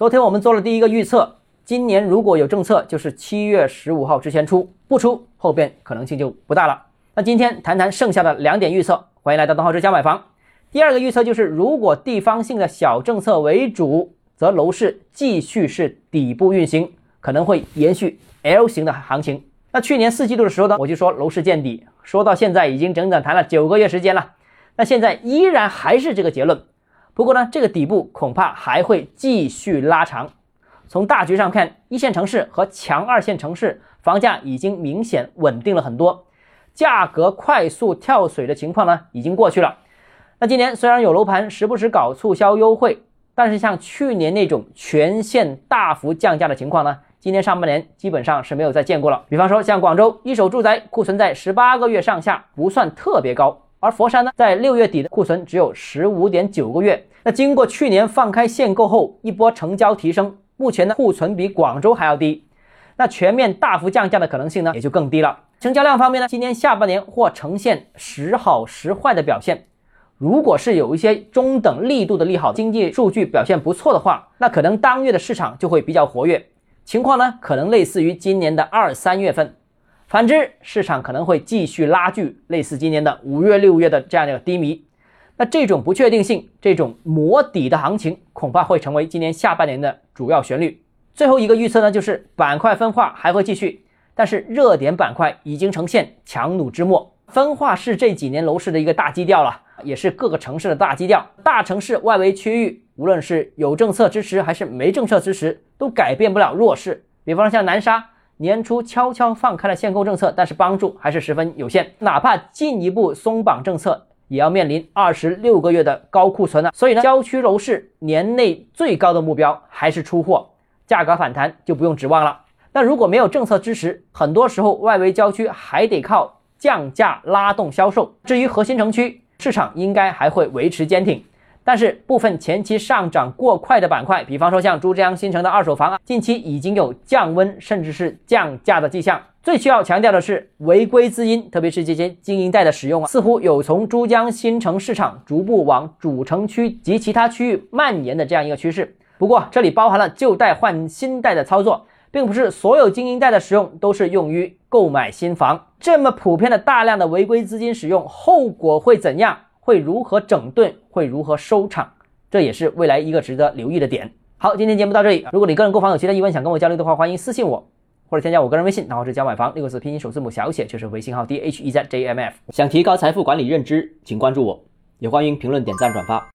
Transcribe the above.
昨天我们做了第一个预测，今年如果有政策，就是七月十五号之前出，不出后边可能性就不大了。那今天谈谈剩下的两点预测，欢迎来到东浩之家买房。第二个预测就是，如果地方性的小政策为主，则楼市继续是底部运行，可能会延续 L 型的行情。那去年四季度的时候呢，我就说楼市见底，说到现在已经整整谈了九个月时间了，那现在依然还是这个结论。不过呢，这个底部恐怕还会继续拉长。从大局上看，一线城市和强二线城市房价已经明显稳定了很多，价格快速跳水的情况呢已经过去了。那今年虽然有楼盘时不时搞促销优惠，但是像去年那种全线大幅降价的情况呢，今年上半年基本上是没有再见过了。比方说像广州一手住宅库存在十八个月上下，不算特别高。而佛山呢，在六月底的库存只有十五点九个月。那经过去年放开限购后一波成交提升，目前呢库存比广州还要低。那全面大幅降价的可能性呢也就更低了。成交量方面呢，今年下半年或呈现时好时坏的表现。如果是有一些中等力度的利好，经济数据表现不错的话，那可能当月的市场就会比较活跃。情况呢可能类似于今年的二三月份。反之，市场可能会继续拉锯，类似今年的五月、六月的这样的一个低迷。那这种不确定性，这种磨底的行情，恐怕会成为今年下半年的主要旋律。最后一个预测呢，就是板块分化还会继续，但是热点板块已经呈现强弩之末。分化是这几年楼市的一个大基调了，也是各个城市的大基调。大城市外围区域，无论是有政策支持还是没政策支持，都改变不了弱势。比方像南沙。年初悄悄放开了限购政策，但是帮助还是十分有限。哪怕进一步松绑政策，也要面临二十六个月的高库存了。所以呢，郊区楼市年内最高的目标还是出货，价格反弹就不用指望了。那如果没有政策支持，很多时候外围郊区还得靠降价拉动销售。至于核心城区，市场应该还会维持坚挺。但是部分前期上涨过快的板块，比方说像珠江新城的二手房啊，近期已经有降温甚至是降价的迹象。最需要强调的是，违规资金，特别是这些经营贷的使用啊，似乎有从珠江新城市场逐步往主城区及其他区域蔓延的这样一个趋势。不过这里包含了旧贷换新贷的操作，并不是所有经营贷的使用都是用于购买新房。这么普遍的大量的违规资金使用，后果会怎样？会如何整顿？会如何收场？这也是未来一个值得留意的点。好，今天节目到这里。如果你个人购房有其他疑问，想跟我交流的话，欢迎私信我，或者添加我个人微信，然后是加买房六个字拼音首字母小写，就是微信号 d h e z j m f。想提高财富管理认知，请关注我，也欢迎评论、点赞、转发。